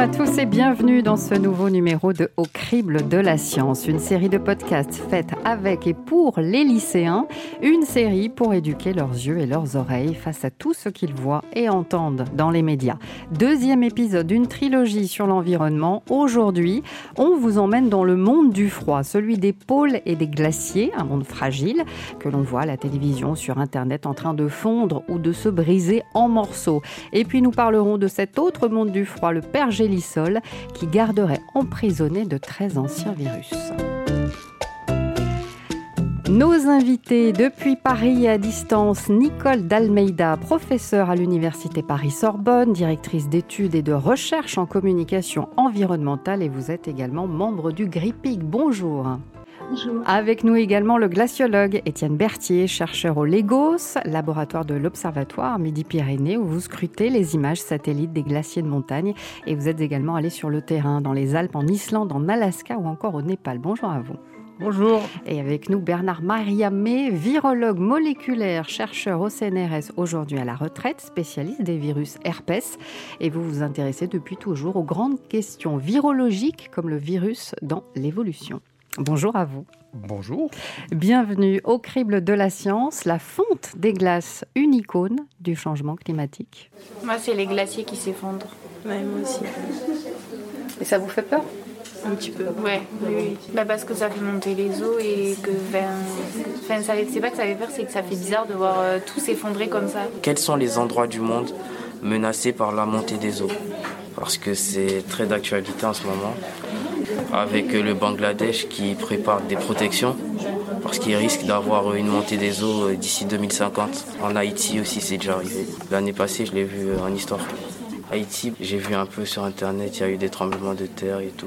à tous et bienvenue dans ce nouveau numéro de Au crible de la science, une série de podcasts faite avec et pour les lycéens, une série pour éduquer leurs yeux et leurs oreilles face à tout ce qu'ils voient et entendent dans les médias. Deuxième épisode d'une trilogie sur l'environnement. Aujourd'hui, on vous emmène dans le monde du froid, celui des pôles et des glaciers, un monde fragile que l'on voit à la télévision, sur Internet en train de fondre ou de se briser en morceaux. Et puis nous parlerons de cet autre monde du froid, le qui garderait emprisonné de très anciens virus. Nos invités depuis Paris à distance, Nicole Dalmeida, professeure à l'Université Paris-Sorbonne, directrice d'études et de recherche en communication environnementale et vous êtes également membre du GRIPIC. Bonjour. Avec nous également le glaciologue Étienne Berthier, chercheur au Lagos, laboratoire de l'Observatoire Midi-Pyrénées, où vous scrutez les images satellites des glaciers de montagne. Et vous êtes également allé sur le terrain, dans les Alpes, en Islande, en Alaska ou encore au Népal. Bonjour à vous. Bonjour. Et avec nous Bernard Mariamé, virologue moléculaire, chercheur au CNRS, aujourd'hui à la retraite, spécialiste des virus herpès. Et vous vous intéressez depuis toujours aux grandes questions virologiques comme le virus dans l'évolution. Bonjour à vous. Bonjour. Bienvenue au crible de la science, la fonte des glaces, une icône du changement climatique. Moi, c'est les glaciers qui s'effondrent. moi aussi. Et ça vous fait peur? Un petit peu. Ouais, oui, bah parce que ça fait monter les eaux et que. Enfin, c'est pas que ça fait peur, c'est que ça fait bizarre de voir euh, tout s'effondrer comme ça. Quels sont les endroits du monde menacés par la montée des eaux? Parce que c'est très d'actualité en ce moment avec le Bangladesh qui prépare des protections parce qu'il risque d'avoir une montée des eaux euh, d'ici 2050. En Haïti aussi, c'est déjà arrivé. L'année passée, je l'ai vu euh, en histoire. Haïti, j'ai vu un peu sur internet, il y a eu des tremblements de terre et tout.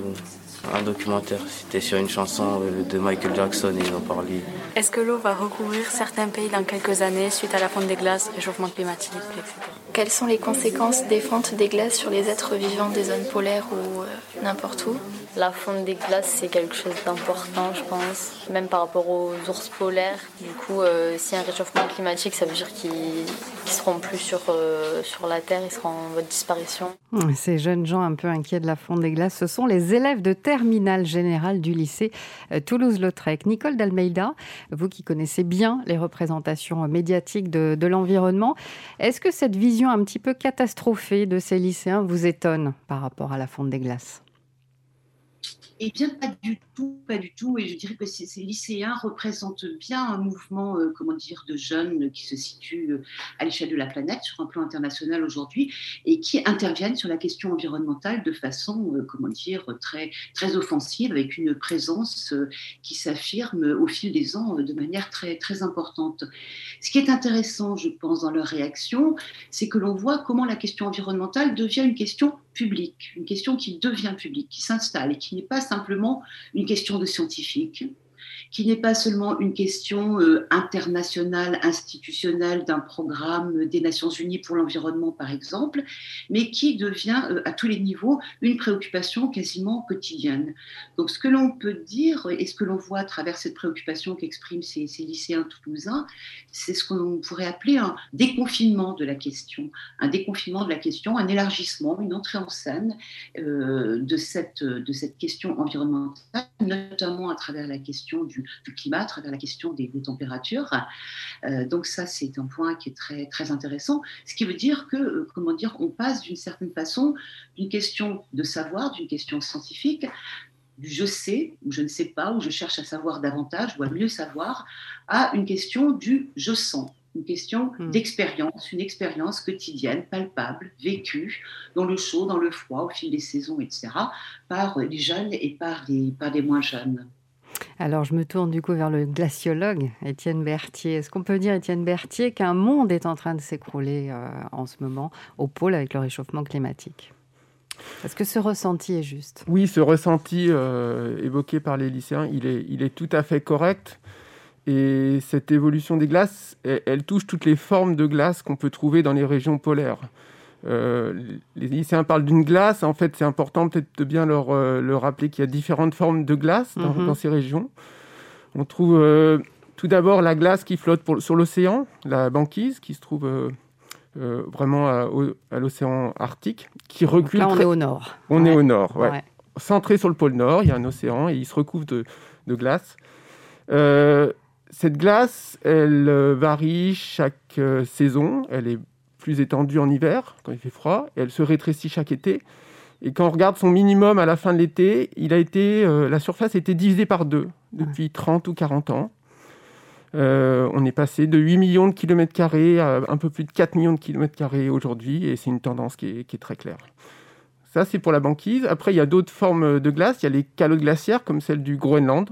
Un documentaire, c'était sur une chanson euh, de Michael Jackson et ils en parlaient. Est-ce que l'eau va recouvrir certains pays dans quelques années suite à la fonte des glaces, réchauffement climatique, etc. Quelles sont les conséquences des fontes des glaces sur les êtres vivants des zones polaires ou n'importe où? La fonte des glaces, c'est quelque chose d'important, je pense, même par rapport aux ours polaires. Du coup, euh, s'il y a un réchauffement climatique, ça veut dire qu'ils ne seront plus sur, euh, sur la Terre, ils seront en voie de disparition. Ces jeunes gens un peu inquiets de la fonte des glaces, ce sont les élèves de terminale générale du lycée euh, Toulouse-Lautrec. Nicole Dalmeida, vous qui connaissez bien les représentations médiatiques de, de l'environnement, est-ce que cette vision un petit peu catastrophée de ces lycéens vous étonne par rapport à la fonte des glaces? Eh bien, pas du tout, pas du tout. Et je dirais que ces, lycéens représentent bien un mouvement, euh, comment dire, de jeunes qui se situent euh, à l'échelle de la planète, sur un plan international aujourd'hui, et qui interviennent sur la question environnementale de façon, euh, comment dire, très, très offensive, avec une présence qui s'affirme au fil des ans de manière très, très importante. Ce qui est intéressant, je pense, dans leur réaction, c'est que l'on voit comment la question environnementale devient une question une question qui devient publique, qui s'installe et qui n'est pas simplement une question de scientifique, qui n'est pas seulement une question euh, internationale, institutionnelle d'un programme des Nations Unies pour l'environnement, par exemple, mais qui devient euh, à tous les niveaux une préoccupation quasiment quotidienne. Donc ce que l'on peut dire et ce que l'on voit à travers cette préoccupation qu'expriment ces, lycéens toulousains, c'est ce qu'on pourrait appeler un déconfinement de la question, un déconfinement de la question, un élargissement, une entrée en scène euh, de cette question environnementale, notamment à travers la question du du, climat, à travers la question des, températures. Euh, donc ça, c'est un point qui est très, très intéressant. Ce qui veut dire que, euh, comment dire, on passe d'une certaine façon d'une question de savoir, d'une question scientifique, du je sais, ou je ne sais pas, ou je cherche à savoir davantage, ou à mieux savoir, à une question du je sens une question hmm. d'expérience, une expérience quotidienne, palpable, vécue, dans le chaud, dans le froid, au fil des saisons, etc., par les jeunes et par les, par les moins jeunes. Alors, je me tourne du coup vers le glaciologue Étienne Berthier. Est-ce qu'on peut dire, Étienne Berthier, qu'un monde est en train de s'écrouler euh, en ce moment au pôle avec le réchauffement climatique? Est-ce que ce ressenti est juste Oui, ce ressenti euh, évoqué par les lycéens, il est, il est tout à fait correct. Et cette évolution des glaces, elle touche toutes les formes de glace qu'on peut trouver dans les régions polaires. Euh, les lycéens parlent d'une glace. En fait, c'est important peut-être de bien leur, euh, leur rappeler qu'il y a différentes formes de glace dans, mhm. ces régions. On trouve euh, tout d'abord la glace qui flotte sur l'océan, la banquise qui se trouve vraiment à, l'océan Arctique, qui recule. là, on est au nord. On est au nord, ouais. Centré sur le pôle Nord, il y a un océan et il se recouvre de, de glace. cette glace, elle varie chaque saison. Elle est plus étendue en hiver, quand il fait froid, et elle se rétrécit chaque été. Et quand on regarde son minimum à la fin de l'été, il a été, euh, la surface a été divisée par deux depuis 30 ou 40 ans. Euh, on est passé de 8 millions de kilomètres carrés à un peu plus de 4 millions de kilomètres carrés aujourd'hui, et c'est une tendance qui est, très claire. Ça, c'est pour la banquise. Après, il y a d'autres formes de glace. Il y a les calottes glaciaires, comme celle du Groenland,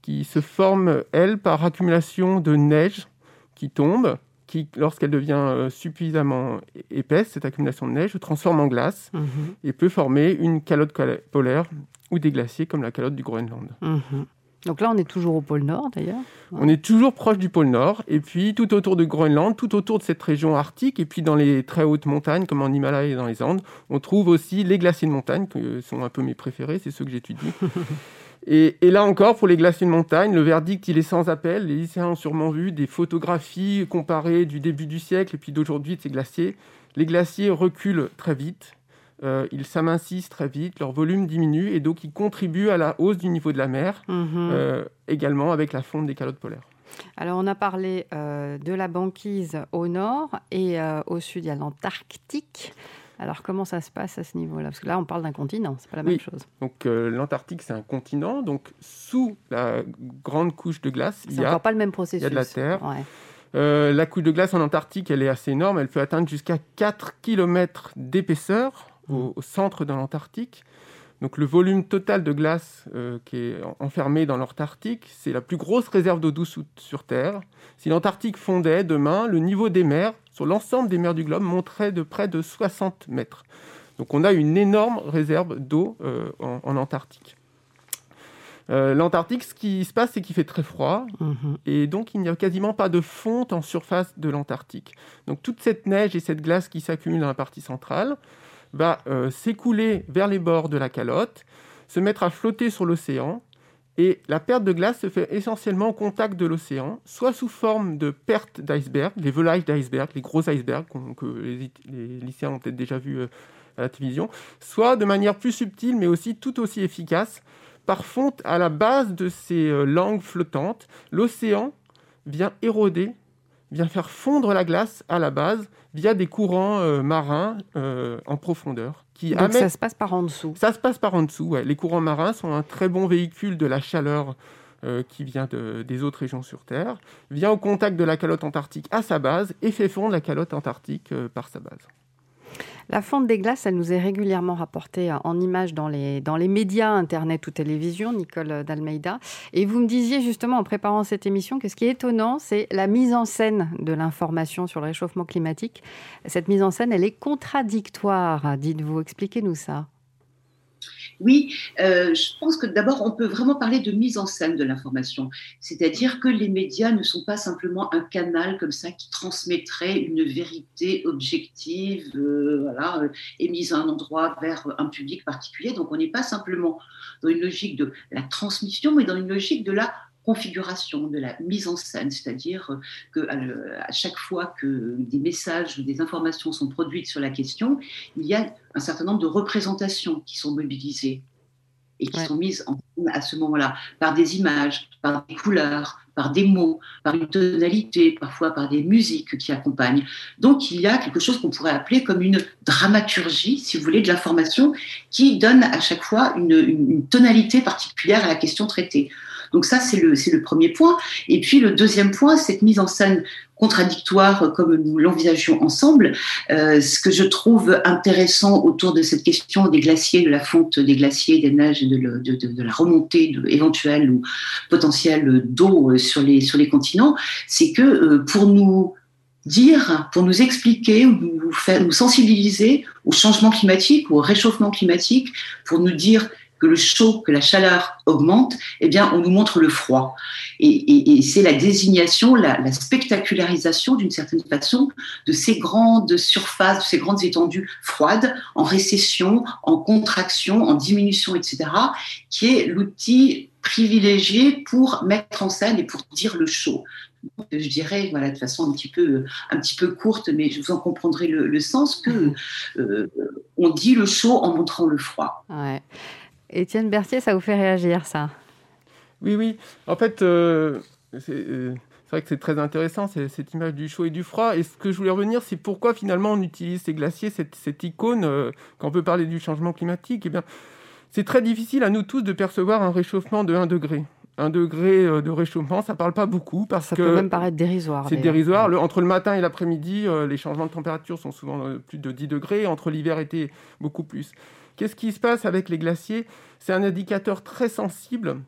qui se forment, elles, par accumulation de neige qui tombe qui, lorsqu'elle devient euh, suffisamment épaisse, cette accumulation de neige se transforme en glace mhm. et peut former une calotte polaire ou des glaciers comme la calotte du Groenland. Mhm. Donc là, on est toujours au pôle Nord, d'ailleurs. On est toujours proche du pôle Nord, et puis tout autour de Groenland, tout autour de cette région arctique, et puis dans les très hautes montagnes, comme en Himalaya et dans les Andes, on trouve aussi les glaciers de montagne, qui sont un peu mes préférés, c'est ceux que j'étudie. Et, là encore, pour les glaciers de montagne, le verdict, il est sans appel. Les lycéens ont sûrement vu des photographies comparées du début du siècle et puis d'aujourd'hui de ces glaciers. Les glaciers reculent très vite, euh, ils s'amincissent très vite, leur volume diminue et donc ils contribuent à la hausse du niveau de la mer, mhm. euh, également avec la fonte des calottes polaires. Alors on a parlé euh, de la banquise au nord et au sud, il y a l'Antarctique. Alors comment ça se passe à ce niveau-là? Parce que là, on parle d'un continent, c'est pas la même chose. Donc euh, l'Antarctique, c'est un continent. Donc sous la grande couche de glace, il y a pas le même processus. Il y a de la terre. Euh, la couche de glace en Antarctique, elle est assez énorme. Elle peut atteindre jusqu'à 4 km d'épaisseur au, centre de l'Antarctique. Donc le volume total de glace euh, qui est enfermé dans l'Antarctique, c'est la plus grosse réserve d'eau douce sur Terre. Si l'Antarctique fondait demain, le niveau des mers sur l'ensemble des mers du globe monterait de près de 60 mètres. Donc on a une énorme réserve d'eau euh, en, Antarctique. Euh, L'Antarctique, ce qui se passe, c'est qu'il fait très froid mhm. et donc il n'y a quasiment pas de fonte en surface de l'Antarctique. Donc toute cette neige et cette glace qui s'accumule dans la partie centrale, va euh, s'écouler vers les bords de la calotte, se mettre à flotter sur l'océan, et la perte de glace se fait essentiellement au contact de l'océan, soit sous forme de perte d'iceberg, les volailles d'iceberg, les gros icebergs que les, lycéens ont peut-être déjà vus euh, à la télévision, soit de manière plus subtile, mais aussi tout aussi efficace, par fonte à la base de ces euh, langues flottantes, l'océan vient éroder vient faire fondre la glace à la base via des courants euh, marins euh, en profondeur. Qui Donc ça se passe par en dessous Ça se passe par en dessous, Les courants marins sont un très bon véhicule de la chaleur euh, qui vient des autres régions sur Terre, vient au contact de la calotte antarctique à sa base et fait fondre la calotte antarctique par sa base. La fonte des glaces, elle nous est régulièrement rapportée euh, en images dans les, dans les médias, Internet ou télévision, Nicole Dalmeida. Et vous me disiez justement en préparant cette émission que ce qui est étonnant, c'est la mise en scène de l'information sur le réchauffement climatique. Cette mise en scène, elle est contradictoire, dites-vous. Expliquez-nous ça. Oui, euh, je pense que d'abord, on peut vraiment parler de mise en scène de l'information. C'est-à-dire que les médias ne sont pas simplement un canal comme ça qui transmettrait une vérité objective, euh, voilà, euh, émise à un endroit vers un public particulier. Donc, on n'est pas simplement dans une logique de la transmission, mais dans une logique de la configuration, de la mise en scène, c'est-à-dire que à chaque fois que des messages ou des informations sont produites sur la question, il y a un certain nombre de représentations qui sont mobilisées et qui sont mises en scène à ce moment-là par des images, par des couleurs, par des mots, par une tonalité, parfois par des musiques qui accompagnent. Donc il y a quelque chose qu'on pourrait appeler comme une dramaturgie, si vous voulez, de l'information qui donne à chaque fois une, une tonalité particulière à la question traitée. Donc ça, c'est le, premier point. Et puis le deuxième point, cette mise en scène contradictoire comme nous l'envisagions ensemble. Euh, ce que je trouve intéressant autour de cette question des glaciers, de la fonte des glaciers, des neiges de, la remontée éventuelle ou potentielle d'eau sur les, sur les continents, c'est que euh, pour nous dire, pour nous expliquer, ou nous, faire, nous sensibiliser au changement climatique, au réchauffement climatique, pour nous dire que le chaud, que la chaleur augmente, eh bien, on nous montre le froid. Et, c'est la désignation, la, spectacularisation d'une certaine façon de ces grandes surfaces, de ces grandes étendues froides, en récession, en contraction, en diminution, etc., qui est l'outil privilégié pour mettre en scène et pour dire le show. je dirais, voilà, de façon un petit peu, un petit peu courte, mais vous en comprendrai le, sens, que euh, on dit le chaud en montrant le froid. Ouais. Étienne Berthier, ça vous fait réagir, ça? Oui, oui. En fait, euh, c'est c'est vrai que c'est très intéressant, cette image du chaud et du froid. Et ce que je voulais revenir, c'est pourquoi finalement on utilise ces glaciers, cette, icône, euh, quand on peut parler du changement climatique? Eh bien, c'est très difficile à nous tous de percevoir un réchauffement de 1 degré. 1 degré euh, de réchauffement, ça ne parle pas beaucoup parce ça que... Peut même paraître dérisoire. C'est dérisoire. entre le matin et l'après-midi, euh, les changements de température sont souvent plus de 10 degrés. Entre l'hiver et l'été, beaucoup plus. Qu'est-ce qui se passe avec les glaciers? C'est un indicateur très sensible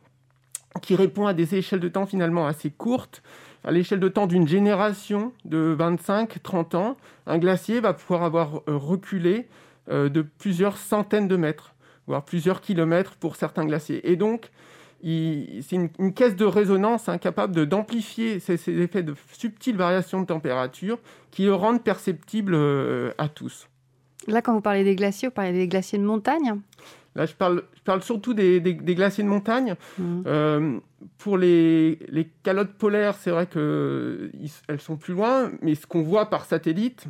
qui répond à des échelles de temps finalement assez courtes à l'échelle de temps d'une génération de 25-30 ans, un glacier va pouvoir avoir euh, reculé euh, de plusieurs centaines de mètres, voire plusieurs kilomètres pour certains glaciers. Et donc, c'est une, caisse de résonance incapable d'amplifier ces, effets de subtiles variations de température qui le rendent perceptible euh, à tous. Là, quand vous parlez des glaciers, vous parlez des glaciers de montagne Là, je parle, je parle surtout des, glaciers de montagne. Mmh. Euh, pour les, calottes polaires, c'est vrai qu'elles sont plus loin, mais ce qu'on voit par satellite,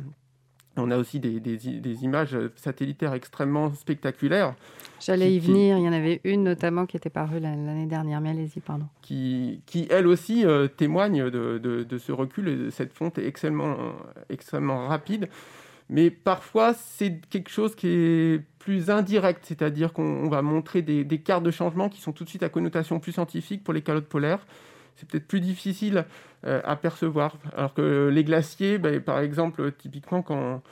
on a aussi des, images satellitaires extrêmement spectaculaires. J'allais y venir, il y en avait une notamment qui était parue l'année dernière, mais allez-y, pardon. Qui, qui elle aussi, euh, témoigne de, de, ce recul et de cette fonte extrêmement, extrêmement rapide mais parfois c'est quelque chose qui est plus indirect, c'est-à-dire qu'on va montrer des, cartes de changement qui sont tout de suite à connotation plus scientifique pour les calottes polaires. C'est peut-être plus difficile euh, à percevoir. Alors que les glaciers, ben, par exemple, typiquement quand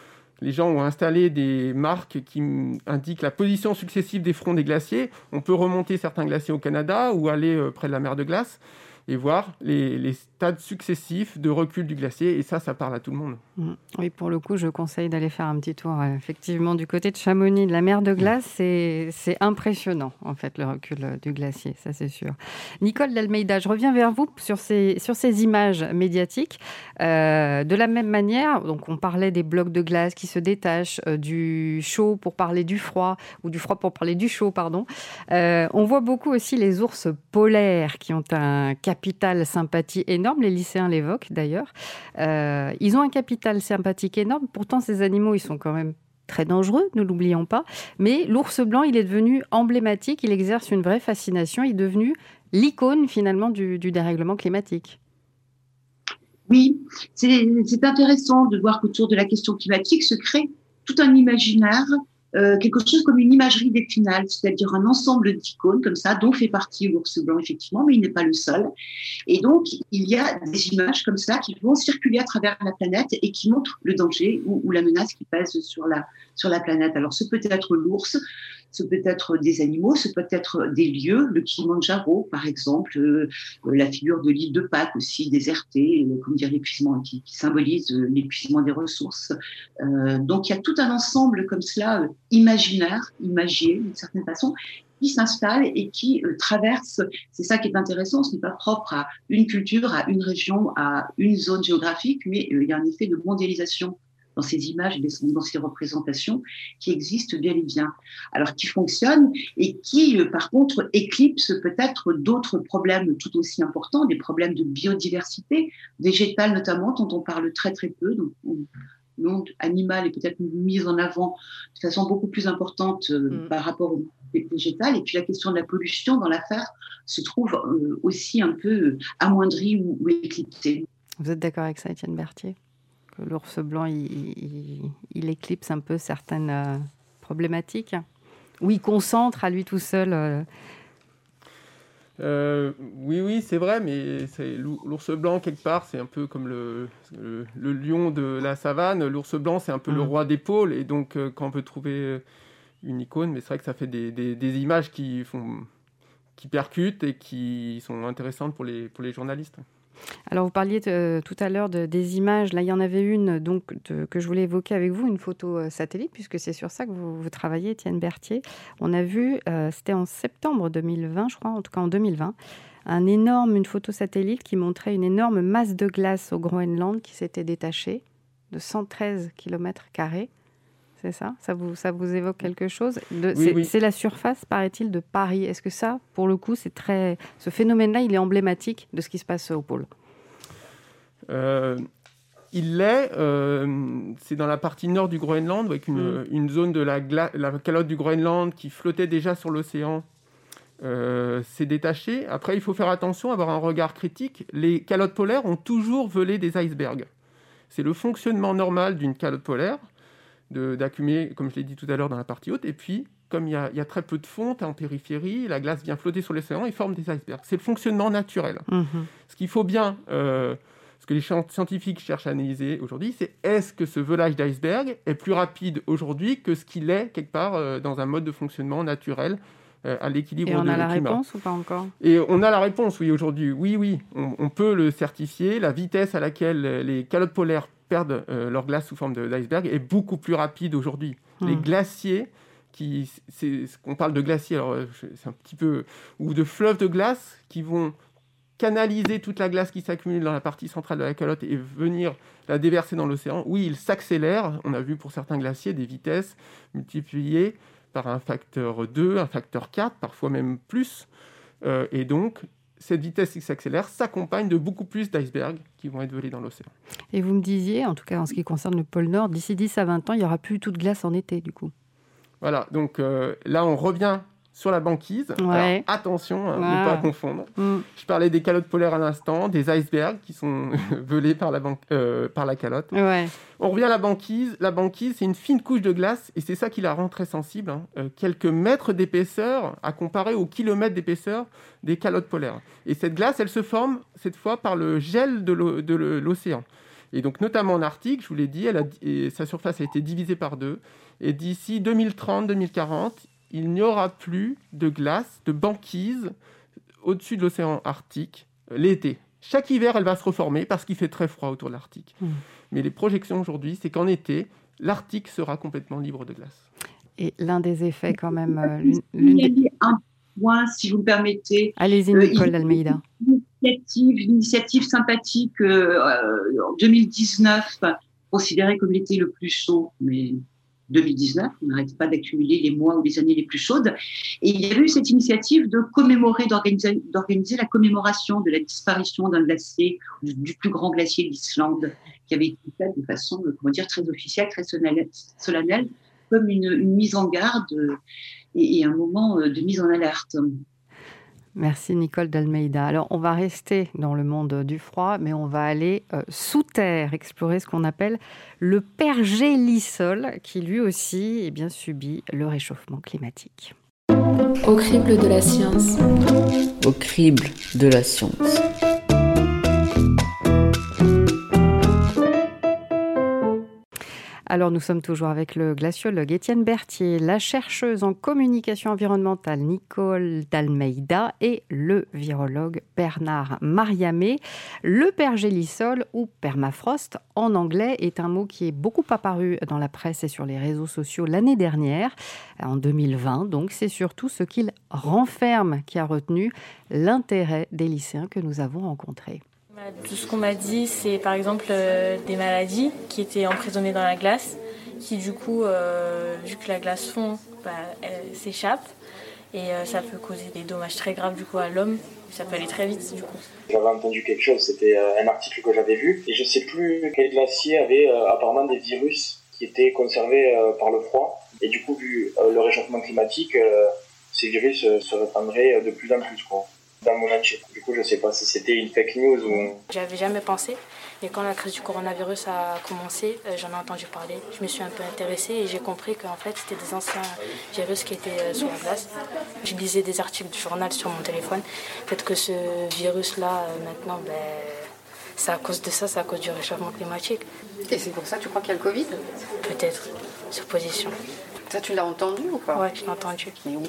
les gens ont installé des marques qui indiquent la position successive des fronts des glaciers, on peut remonter certains glaciers au Canada ou aller euh, près de la mer de glace et voir les, stades successifs de recul du glacier. Et ça, ça parle à tout le monde. Mm. Oui, pour le coup, je conseille d'aller faire un petit tour. Euh, effectivement, du côté de Chamonix, de la mer de glace, c'est impressionnant, en fait, le recul euh, du glacier, ça c'est sûr. Nicole Delmeida, je reviens vers vous sur ces, sur ces images médiatiques. Euh, de la même manière, donc on parlait des blocs de glace qui se détachent, du chaud pour parler du froid, ou du froid pour parler du chaud, pardon. on voit beaucoup aussi les ours polaires qui ont un capital sympathie énorme, les lycéens l'évoquent d'ailleurs. Euh, ils ont un capital sympathique énorme, pourtant ces animaux, ils sont quand même très dangereux, ne l'oublions pas. Mais l'ours blanc, il est devenu emblématique, il exerce une vraie fascination, il est devenu l'icône finalement du, du dérèglement climatique. Oui, c'est intéressant de voir qu'autour de la question climatique se crée tout un imaginaire euh, quelque chose comme une imagerie déclinale, c'est-à-dire un ensemble d'icônes comme ça, dont fait partie l'ours blanc effectivement, mais il n'est pas le seul. Et donc, il y a des images comme ça qui vont circuler à travers la planète et qui montrent le danger ou, ou la menace qui pèse sur la, sur la planète. Alors, ce peut être l'ours, ce peut être des animaux, ce peut être des lieux, le Kilimanjaro par exemple, euh, la figure de l'île de Pâques aussi désertée, euh, comme dire l'épuisement, qui, symbolise euh, l'épuisement des ressources. donc il y a tout un ensemble comme cela, imaginaire, imagier d'une certaine façon, qui s'installe et qui traverse. C'est ça qui est intéressant, ce n'est pas propre à une culture, à une région, à une zone géographique, mais il y a un effet de mondialisation dans ces images et dans ces représentations qui existent bien et bien. Alors qui fonctionnent et qui, euh, par contre, éclipsent peut-être d'autres problèmes tout aussi importants, des problèmes de biodiversité végétale notamment, dont on parle très très peu. Donc, le monde animal est peut-être mis en avant de façon beaucoup plus importante euh, mm. par rapport au végétal. Et puis la question de la pollution dans l'affaire se trouve euh, aussi un peu amoindrie ou, ou éclipsée. Vous êtes d'accord avec ça, Étienne Berthier? L'ours blanc, il, éclipse un peu certaines euh, problématiques Ou il concentre à lui tout seul euh, euh, oui, oui, c'est vrai, mais l'ours blanc, quelque part, c'est un peu comme le, lion de la savane. L'ours blanc, c'est un peu le mmh. roi des pôles. Et donc, quand on peut trouver une icône, mais c'est vrai que ça fait des, images qui, font, qui percutent et qui sont intéressantes pour les, pour les journalistes. Alors, vous parliez euh, tout à l'heure des images. Là, il y en avait une donc, que je voulais évoquer avec vous, une photo euh, satellite, puisque c'est sur ça que vous, travaillez, Étienne Berthier. On a vu, euh, c'était en septembre 2020, je crois, en tout cas en 2020, un énorme, une photo satellite qui montrait une énorme masse de glace au Groenland qui s'était détachée de 113 km. C'est ça? Ça vous, ça vous évoque quelque chose oui, C'est la surface, paraît-il, de Paris. Est-ce que ça, pour le coup, c'est très... Ce phénomène-là, il est emblématique de ce qui se passe au pôle? Euh, il l'est, euh, c'est dans la partie nord du Groenland, avec une, mm. une zone de la, la, calotte du Groenland qui flottait déjà sur l'océan. Euh, s'est détaché. Après, il faut faire attention, avoir un regard critique. Les calottes polaires ont toujours volé des icebergs. C'est le fonctionnement normal d'une calotte polaire d'accumuler, comme je l'ai dit tout à l'heure, dans la partie haute. Et puis, comme il y, a, très peu de fonte en périphérie, la glace vient flotter sur l'océan et forme des icebergs. C'est le fonctionnement naturel. Mm-hmm. Ce qu'il faut bien euh, ce que les scientifiques cherchent à analyser aujourd'hui, c'est est-ce que ce volage d'iceberg est plus rapide aujourd'hui que ce qu'il est quelque part euh, dans un mode de fonctionnement naturel euh, à l'équilibre Et on a la réponse ou pas encore? Et on a la réponse, oui, aujourd'hui. Oui, oui, on, peut le certifier. La vitesse à laquelle les calottes polaires perdent euh, leur glace sous forme d'iceberg est beaucoup plus rapide aujourd'hui. Hmm. Les glaciers, qui, c'est ce qu'on parle de glaciers, alors c'est un petit peu, ou de fleuves de glace qui vont canaliser toute la glace qui s'accumule dans la partie centrale de la calotte et venir la déverser dans l'océan, oui, il s'accélère. On a vu pour certains glaciers des vitesses multipliées par un facteur 2, un facteur 4, parfois même plus. Euh, et donc, cette vitesse qui s'accélère s'accompagne de beaucoup plus d'icebergs qui vont être volés dans l'océan. Et vous me disiez, en tout cas en ce qui concerne le pôle Nord, d'ici 10 à 20 ans, il n'y aura plus toute glace en été, du coup. Voilà, donc euh, là, on revient sur la banquise. attention, à ne pas confondre. Mm. Je parlais des calottes polaires à l'instant, des icebergs qui sont velés par la, euh, par la calotte. On revient à la banquise. La banquise, c'est une fine couche de glace et c'est ça qui la rend très sensible. Hein. Euh, quelques mètres d'épaisseur à comparer aux kilomètres d'épaisseur des calottes polaires. Et cette glace, elle se forme cette fois par le gel de l'océan. Et donc, notamment en Arctique, je vous l'ai dit, elle a, sa surface a été divisée par deux. Et d'ici 2030-2040, il n'y aura plus de glace, de banquise au-dessus de l'océan Arctique euh, l'été. Chaque hiver, elle va se reformer parce qu'il fait très froid autour de l'Arctique. Mmh. Mais les projections aujourd'hui, c'est qu'en été, l'Arctique sera complètement libre de glace. Et l'un des effets, quand même. Euh, un point, si vous me permettez. Allez-y, euh, Nicole d'Almeida. Une initiative sympathique en 2019, considérée comme l'été le plus chaud, mais 2019. On n'arrête pas d'accumuler les mois ou les années les plus chaudes. Et il y a eu cette initiative de commémorer, d'organiser la commémoration de la disparition d'un glacier, du, plus grand glacier d'Islande, qui avait été fait de façon, comment dire, très officielle, très solennelle, comme une, mise en garde et un moment de mise en alerte. Merci Nicole d'Almeida. Alors on va rester dans le monde du froid, mais on va aller euh, sous terre, explorer ce qu'on appelle le pergélisol, qui lui aussi eh bien, subit le réchauffement climatique. Au crible de la science. Au crible de la science. Alors nous sommes toujours avec le glaciologue Étienne Berthier, la chercheuse en communication environnementale Nicole Dalmeida et le virologue Bernard Mariamé. Le pergélisol ou permafrost en anglais est un mot qui est beaucoup apparu dans la presse et sur les réseaux sociaux l'année dernière, en 2020. Donc c'est surtout ce qu'il renferme qui a retenu l'intérêt des lycéens que nous avons rencontrés. Tout ce qu'on m'a dit, c'est par exemple euh, des maladies qui étaient emprisonnées dans la glace, qui du coup, euh, vu que la glace fond, bah, s'échappe et euh, ça peut causer des dommages très graves du coup à l'homme. Ça peut aller très vite du coup. J'avais entendu quelque chose, c'était un article que j'avais vu et je sais plus quel glacier avait apparemment des virus qui étaient conservés par le froid et du coup vu le réchauffement climatique, ces virus se répandraient de plus en plus quoi dans mon. Du coup, je sais pas si c'était une fake news ou. J'avais jamais pensé, mais quand la crise du coronavirus a commencé, euh, j'en ai entendu parler. Je me suis un peu intéressée et j'ai compris qu'en fait, c'était des anciens virus qui étaient euh, sur la glace. Je lisais des articles du journal sur mon téléphone. Peut-être que ce virus-là, euh, maintenant, ben, c'est à cause de ça, c'est à cause du réchauffement climatique. Et c'est pour ça que tu crois qu'il y a le Covid? Peut-être, supposition. Ça, tu l'as entendu ou pas Oui, je l'ai entendu. Mais où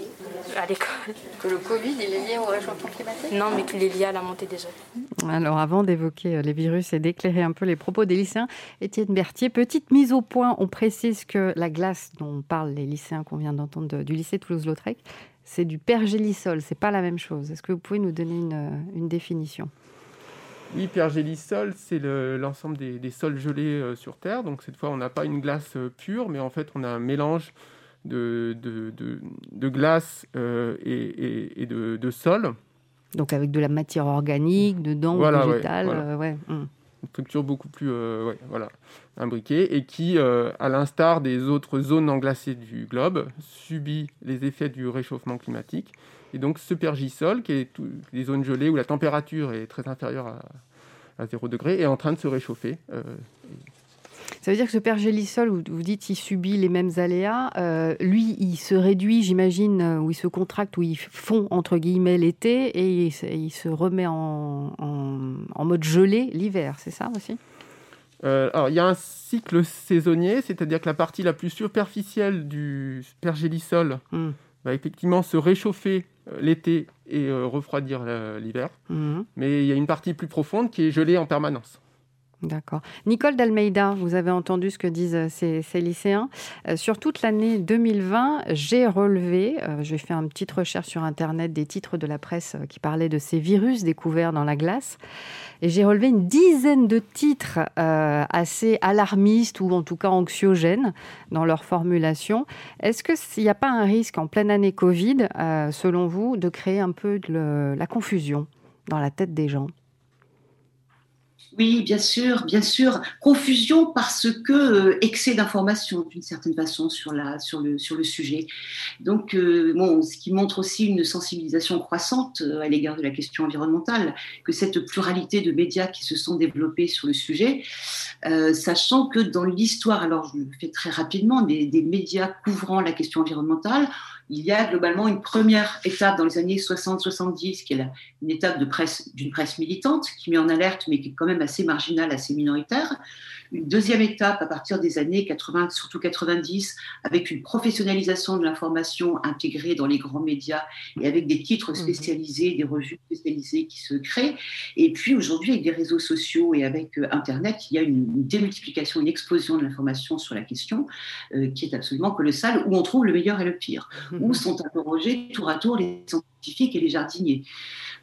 À l'école. Que le Covid, il est lié au réchauffement climatique? Non, mais qu'il est lié à la montée des eaux. Alors, avant d'évoquer euh, les virus et d'éclairer un peu les propos des lycéens, Étienne Berthier, petite mise au point. On précise que la glace dont parlent les lycéens qu'on vient d'entendre du lycée Toulouse-Lautrec, c'est du pergélisol. C'est pas la même chose. Est-ce que vous pouvez nous donner une, euh, une définition? Oui, pergélisol, c'est l'ensemble des, sols gelés sur Terre. Donc cette fois, on n'a pas une glace pure, mais en fait, on a un mélange de, de, glace et, de, de sol. Donc avec de la matière organique dedans, voilà, végétale. Ouais, hum. Une structure beaucoup plus voilà, imbriquée et qui, à l'instar des autres zones englacées du globe, subit les effets du réchauffement climatique et donc ce pergisol, qui est tout, les zones gelées où la température est très inférieure à, à 0 degré, est en train de se réchauffer. Euh, ça veut dire que ce pergélisol, vous, vous dites, il subit les mêmes aléas. Euh, lui, il se réduit, j'imagine, euh, ou il se contracte, ou il fond, entre guillemets, l'été, et il, se remet en, en, mode gelé l'hiver, c'est ça aussi? Alors, il y a un cycle saisonnier, c'est-à-dire que la partie la plus superficielle du pergélisol hmm. va effectivement se réchauffer euh, l'été et euh, refroidir euh, l'hiver. Mhm. Mais il y a une partie plus profonde qui est gelée en permanence. D'accord. Nicole Dalmeida, vous avez entendu ce que disent ces, lycéens. sur toute l'année 2020, j'ai relevé, j'ai fait une petite recherche sur Internet des titres de la presse qui parlaient de ces virus découverts dans la glace. Et j'ai relevé une dizaine de titres euh, assez alarmistes ou en tout cas anxiogènes dans leur formulation. Est-ce qu'il n'y a pas un risque en pleine année Covid, euh, selon vous, de créer un peu de la confusion dans la tête des gens? Oui, bien sûr, bien sûr. Confusion parce que euh, excès d'informations d'une certaine façon sur, la, sur, le, sur le sujet. Donc, euh, bon, ce qui montre aussi une sensibilisation croissante euh, à l'égard de la question environnementale, que cette pluralité de médias qui se sont développés sur le sujet, sachant que dans l'histoire, alors je le fais très rapidement, des, des médias couvrant la question environnementale, il y a globalement une première étape dans les années 60-70, qui est une étape d'une presse militante, qui met en alerte, mais qui est quand même assez marginale, assez minoritaire. Une deuxième étape à partir des années 80, surtout 90, avec une professionnalisation de l'information intégrée dans les grands médias et avec des titres mmh spécialisés, des revues spécialisées qui se créent. Et puis aujourd'hui, avec des réseaux sociaux et avec euh, Internet, il y a une, démultiplication, une explosion de l'information sur la question euh, qui est absolument colossale, où on trouve le meilleur et le pire où sont interrogés tour à tour les et les jardiniers.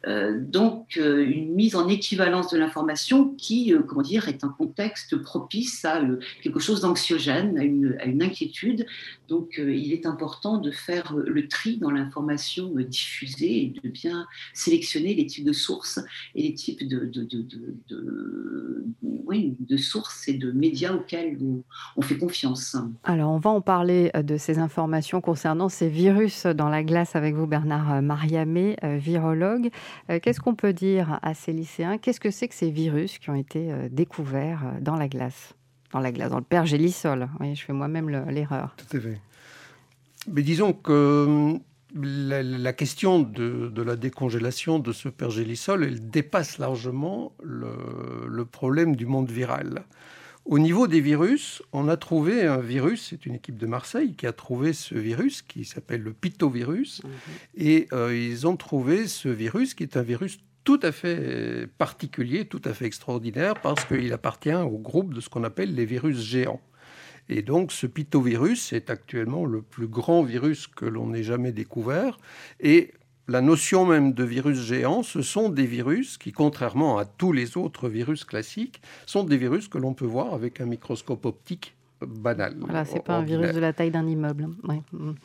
Euh, donc euh, une mise en équivalence de l'information qui, euh, comment dire, est un contexte propice à quelque chose d'anxiogène, à une, inquiétude. Donc il est important de faire le tri dans l'information diffusée et de bien sélectionner les types de sources et les types de, de, sources et de médias auxquels on, fait confiance. Alors on va en parler de ces informations concernant ces virus dans la glace avec vous, Bernard Mariamé, virologue. Euh, qu'est-ce qu'on peut dire à ces lycéens? Qu'est-ce que c'est que ces virus qui ont été euh, découverts euh, dans la glace? Dans la glace, dans le pergélisol. Oui, je fais moi-même l'erreur. Tout à fait. Mais disons que la, question de, la décongélation de ce pergélisol, elle dépasse largement le problème du monde viral. Au niveau des virus, on a trouvé un virus, c'est une équipe de Marseille qui a trouvé ce virus qui s'appelle le pitovirus. Mhm. Et euh, ils ont trouvé ce virus qui est un virus tout à fait particulier, tout à fait extraordinaire, parce qu'il appartient au groupe de ce qu'on appelle les virus géants. Et donc ce pitovirus est actuellement le plus grand virus que l'on ait jamais découvert. Et la notion même de virus géant, ce sont des virus qui, contrairement à tous les autres virus classiques, sont des virus que l'on peut voir avec un microscope optique banal. Voilà, c'est pas un virus de la taille d'un immeuble.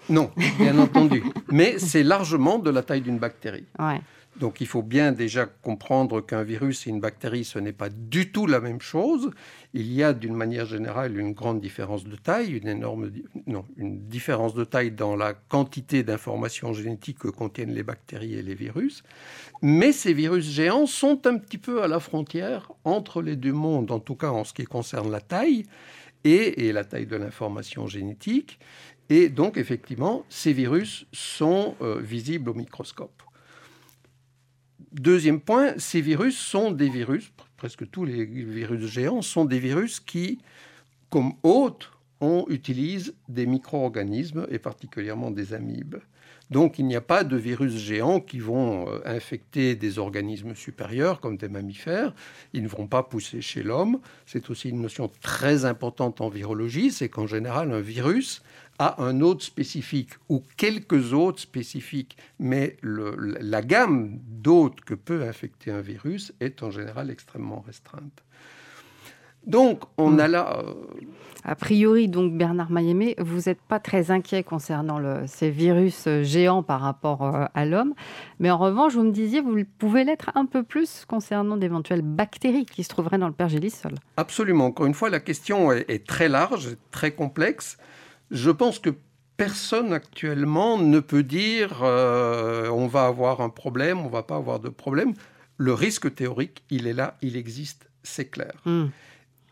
Non, bien entendu. Mais c'est largement de la taille d'une bactérie. Ouais. Donc il faut bien déjà comprendre qu'un virus et une bactérie, ce n'est pas du tout la même chose. Il y a d'une manière générale une grande différence de taille, une énorme non, une différence de taille dans la quantité d'informations génétiques que contiennent les bactéries et les virus. Mais ces virus géants sont un petit peu à la frontière entre les deux mondes, en tout cas en ce qui concerne la taille et, la taille de l'information génétique. Et donc effectivement, ces virus sont euh, visibles au microscope. Deuxième point, ces virus sont des virus, presque tous les virus géants sont des virus qui, comme hôtes, on utilise des micro-organismes et particulièrement des amibes. Donc il n'y a pas de virus géants qui vont euh, infecter des organismes supérieurs comme des mammifères. Ils ne vont pas pousser chez l'homme. C'est aussi une notion très importante en virologie, c'est qu'en général un virus a un hôte spécifique ou quelques hôtes spécifiques, mais la gamme d'hôtes que peut infecter un virus est en général extrêmement restreinte. Donc, on hmm. a là. Euh, a priori, donc Bernard Mayemé, vous n'êtes pas très inquiet concernant ces virus euh, géants par rapport euh, à l'homme, mais en revanche, vous me disiez, vous pouvez l'être un peu plus concernant d'éventuelles bactéries qui se trouveraient dans le pergélisol. Absolument. Encore une fois, la question est, très large, très complexe. Je pense que personne actuellement ne peut dire on va avoir un problème, on va pas avoir de problème. Le risque théorique, il est là, il existe, c'est clair. Hmm.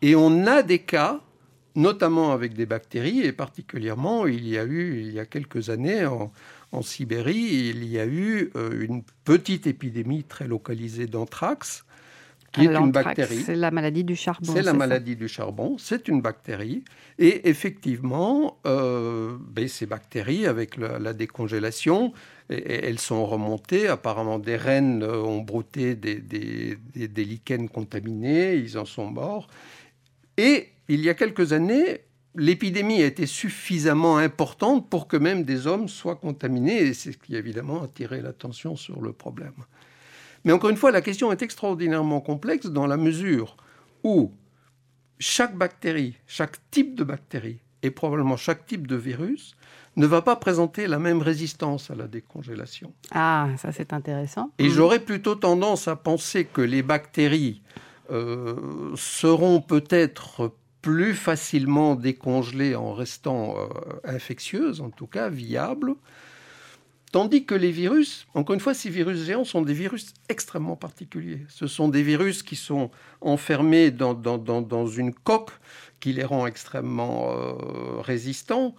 Et on a des cas, notamment avec des bactéries, et particulièrement, il y a eu, il y a quelques années, en, Sibérie, il y a eu euh, une petite épidémie très localisée d'anthrax, qui est une bactérie. C'est la maladie du charbon. C'est la maladie du charbon, c'est une bactérie. Et effectivement, euh, ben, ces bactéries, avec la, décongélation, elles sont remontées. Apparemment, des rennes euh, ont brouté des, des, des lichens contaminés, ils en sont morts. Et il y a quelques années, l'épidémie a été suffisamment importante pour que même des hommes soient contaminés, et c'est ce qui a évidemment attiré l'attention sur le problème. Mais encore une fois, la question est extraordinairement complexe dans la mesure où chaque bactérie, chaque type de bactérie, et probablement chaque type de virus, ne va pas présenter la même résistance à la décongélation. Ah, ça c'est intéressant. Et j'aurais plutôt tendance à penser que les bactéries euh, seront peut-être plus facilement décongelées en restant euh, infectieuses, en tout cas viables, Tandis que les virus, encore une fois, ces virus géants sont des virus extrêmement particuliers. Ce sont des virus qui sont enfermés dans, dans, une coque qui les rend extrêmement euh, résistants.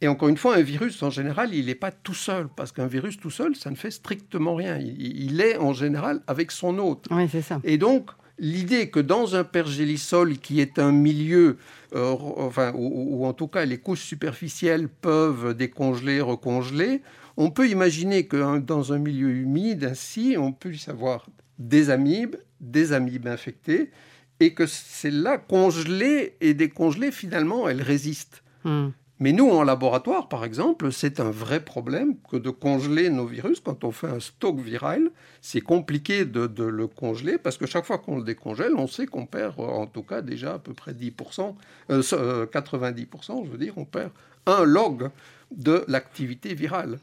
Et encore une fois, un virus, en général, il n'est pas tout seul, parce qu'un virus tout seul, ça ne fait strictement rien. Il, est, en général, avec son hôte. Oui, c'est ça. Et donc, l'idée que dans un pergélisol qui est un milieu, euh, enfin, où, en tout cas les couches superficielles peuvent décongeler, recongeler, on peut imaginer que hein, dans un milieu humide ainsi, on puisse avoir des amibes, des amibes infectées, et que celles-là, congelées et décongelées, finalement, elles résistent. Hmm. Mais nous, en laboratoire, par exemple, c'est un vrai problème que de congeler nos virus. Quand on fait un stock viral, c'est compliqué de, le congeler parce que chaque fois qu'on le décongèle, on sait qu'on perd en tout cas déjà à peu près 10%, 90%, euh, euh, je veux dire, on perd un log de l'activité virale.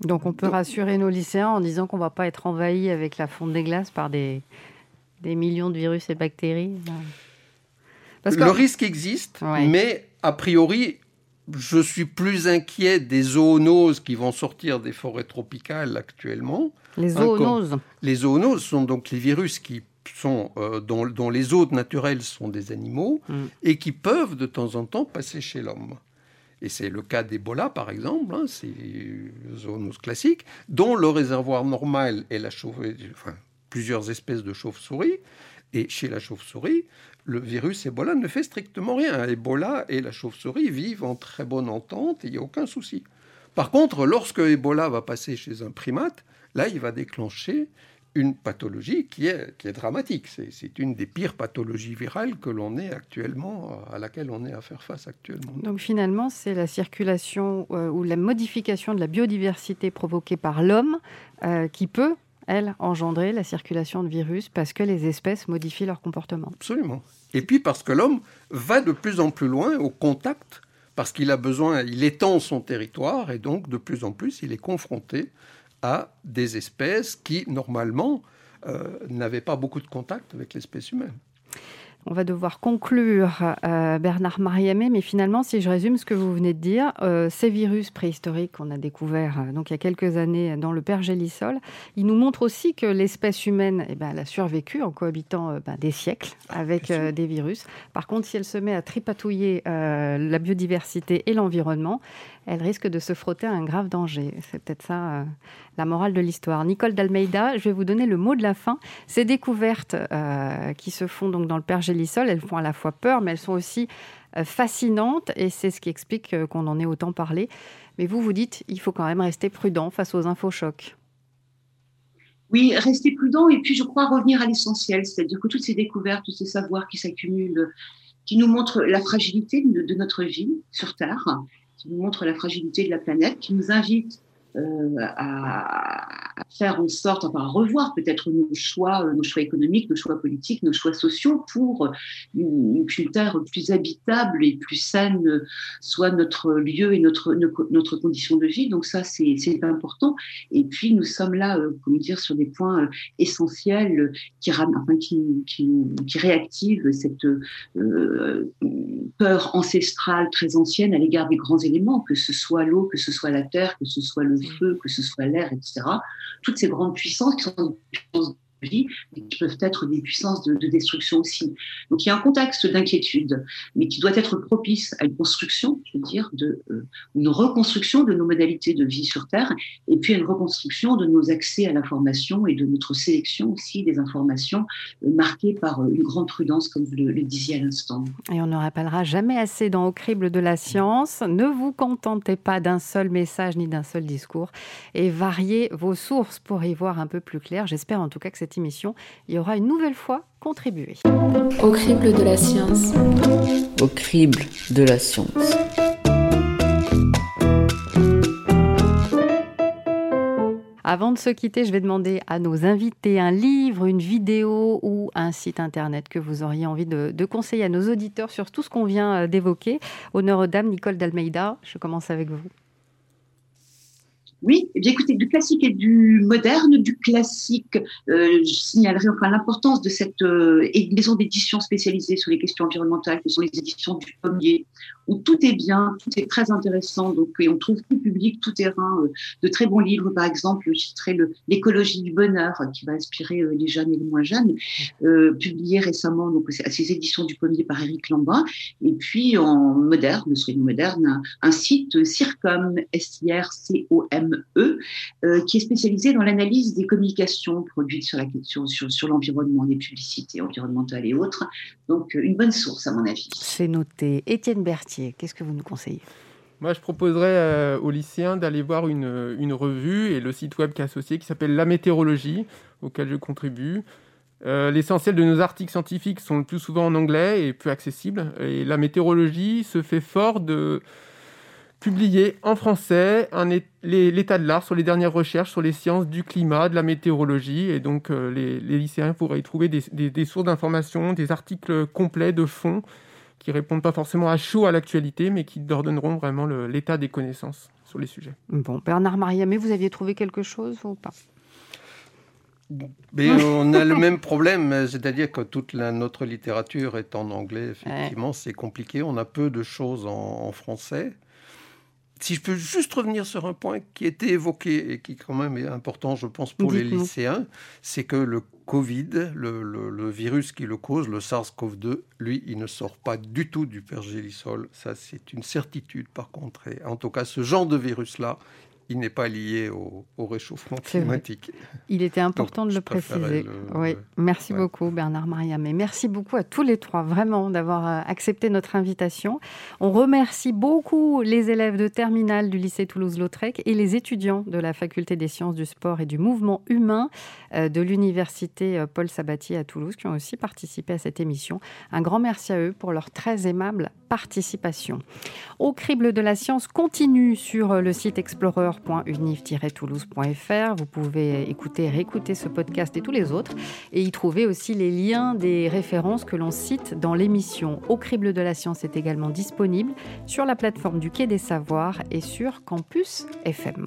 Donc on peut rassurer nos lycéens en disant qu'on ne va pas être envahi avec la fonte des glaces par des, des millions de virus et bactéries. Parce le risque existe, mais a priori, je suis plus inquiet des zoonoses qui vont sortir des forêts tropicales actuellement. Les hein, zoonoses Les zoonoses sont donc les virus qui sont, euh, dont, les hôtes naturels sont des animaux mm. et qui peuvent de temps en temps passer chez l'homme. Et c'est le cas d'Ebola, par exemple, hein, c'est une zoonose classique, dont le réservoir normal est la chauve enfin, plusieurs espèces de chauves-souris. Et chez la chauve-souris, le virus Ebola ne fait strictement rien. Ebola et la chauve-souris vivent en très bonne entente il n'y a aucun souci. Par contre, lorsque Ebola va passer chez un primate, là, il va déclencher une pathologie qui est, dramatique. C'est une des pires pathologies virales que l'on est actuellement, à laquelle on est à faire face actuellement. Donc finalement, c'est la circulation euh, ou la modification de la biodiversité provoquée par l'homme euh, qui peut elle, engendrer la circulation de virus parce que les espèces modifient leur comportement. Absolument. Et puis parce que l'homme va de plus en plus loin au contact, parce qu'il a besoin, il étend son territoire et donc de plus en plus il est confronté à des espèces qui normalement euh, n'avaient pas beaucoup de contact avec l'espèce humaine. On va devoir conclure, euh, Bernard Mariamé, mais finalement, si je résume ce que vous venez de dire, euh, ces virus préhistoriques qu'on a découverts euh, donc il y a quelques années dans le pergélisol, ils nous montrent aussi que l'espèce humaine eh ben, elle a survécu en cohabitant ben, des siècles ah, avec des virus. Par contre, si elle se met à tripatouiller la biodiversité et l'environnement, elle risque de se frotter à un grave danger. C'est peut-être ça la morale de l'histoire. Nicole d'Almeida, je vais vous donner le mot de la fin. Ces découvertes qui se font donc dans le pergélisol, elles font à la fois peur, mais elles sont aussi fascinantes et c'est ce qui explique qu'on en ait autant parlé. Mais vous, vous dites, il faut quand même rester prudent face aux infochocs. Oui, rester prudent et puis je crois revenir à l'essentiel, c'est-à-dire que toutes ces découvertes, tous ces savoirs qui s'accumulent, qui nous montrent la fragilité de, notre vie sur Terre, qui nous montrent la fragilité de la planète, qui nous invitent euh, à, faire en sorte, enfin à revoir peut-être nos choix, euh, nos choix économiques, nos choix politiques, nos choix sociaux pour une, terre plus habitable et plus saine soit notre lieu et notre, notre condition de vie. Donc ça, c'est important. Et puis nous sommes là, euh, comment dire, sur des points essentiels qui, enfin, qui, qui, qui réactivent cette peur ancestrale très ancienne à l'égard des grands éléments, que ce soit l'eau, que ce soit la terre, que ce soit le feu, que ce soit l'air, etc. Toutes ces grandes puissances qui sont des puissances vie, mais qui peuvent être des puissances de, destruction aussi. Donc il y a un contexte d'inquiétude, mais qui doit être propice à une construction, je veux dire, de, euh, une reconstruction de nos modalités de vie sur Terre, et puis à une reconstruction de nos accès à l'information et de notre sélection aussi des informations euh, marquées par euh, une grande prudence, comme vous le, disiez à l'instant. Et on ne rappellera jamais assez dans Au crible de la science, ne vous contentez pas d'un seul message ni d'un seul discours, et variez vos sources pour y voir un peu plus clair. J'espère en tout cas que cette émission y aura une nouvelle fois contribué. Au crible de la science. Au crible de la science. Avant de se quitter, je vais demander à nos invités un livre, une vidéo ou un site internet que vous auriez envie de, de conseiller à nos auditeurs sur tout ce qu'on vient euh, d'évoquer. Honneur aux dames, Nicole d'Almeida, je commence avec vous. Oui, eh bien écoutez, du classique et du moderne, du classique, euh, je signalerai enfin l'importance de cette euh, maison d'édition spécialisée sur les questions environnementales, qui sont les éditions du Pommier, où tout est bien, tout est très intéressant, donc et on trouve tout public, tout terrain, euh, de très bons livres, par exemple, je citerai l'écologie du bonheur, qui va inspirer les jeunes et les moins jeunes, publié récemment donc à ces éditions du Pommier par Éric Lambin, et puis en moderne, soyons moderne, un, un site Circom, S-I-R-C-O-M E, euh, qui est spécialisé dans l'analyse des communications produites sur la question, sur, sur l'environnement, les publicités environnementales et autres. Donc, euh, une bonne source, à mon avis. C'est noté. Étienne Berthier, qu'est-ce que vous nous conseillez? Moi, je proposerais euh, aux lycéens d'aller voir une, une, revue et le site web qui est associé qui s'appelle La Météorologie, auquel je contribue. L'essentiel de nos articles scientifiques sont le plus souvent en anglais et peu accessibles. Et la météorologie se fait fort de, publié en français l'état de l'art sur les dernières recherches sur les sciences du climat, de la météorologie. Et donc, euh, les, lycéens pourraient y trouver des, sources d'informations, des articles complets de fond qui répondent pas forcément à chaud à l'actualité, mais qui leur donneront vraiment l'état des connaissances sur les sujets. Bon, Bernard Maria, mais vous aviez trouvé quelque chose ou pas? Mais on a le même problème, c'est-à-dire que toute la, notre littérature est en anglais, effectivement, c'est compliqué. On a peu de choses en français si je peux juste revenir sur un point qui était évoqué et qui quand même est important, je pense, pour les lycéens, c'est que le Covid, le, virus qui le cause, le SARS-CoV-2, lui, il ne sort pas du tout du pergélisol. Ça, c'est une certitude, par contre. Et en tout cas, ce genre de virus-là, il n'est pas lié au, réchauffement climatique. Il était important de le préciser. Oui, merci beaucoup Bernard Mariam et merci beaucoup à tous les trois vraiment d'avoir euh, accepté notre invitation. On remercie beaucoup les élèves de terminale du lycée Toulouse-Lautrec et les étudiants de la faculté des sciences du sport et du mouvement humain euh, de l'université euh, Paul Sabatier à Toulouse qui ont aussi participé à cette émission. Un grand merci à eux pour leur très aimable participation. Au crible de la science continue sur le site Explorer toulousefr Vous pouvez écouter réécouter ce podcast et tous les autres et y trouver aussi les liens des références que l'on cite dans l'émission Au crible de la science est également disponible sur la plateforme du Quai des Savoirs et sur Campus FM.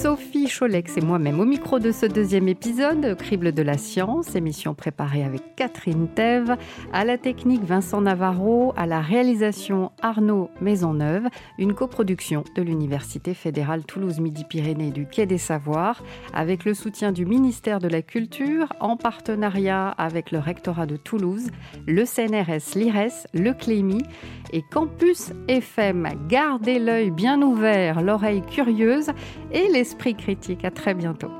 Sophie Cholex et moi-même. Au micro de ce deuxième épisode, Crible de la science, émission préparée avec Catherine Thève, à la technique Vincent Navarro, à la réalisation Arnaud Maisonneuve, une coproduction de l'Université fédérale Toulouse-Midi-Pyrénées du Quai des Savoirs, avec le soutien du ministère de la Culture, en partenariat avec le rectorat de Toulouse, le CNRS, l'IRES, le CLEMI et Campus FM. Gardez l'œil bien ouvert, l'oreille curieuse et l'esprit critique. À très bientôt.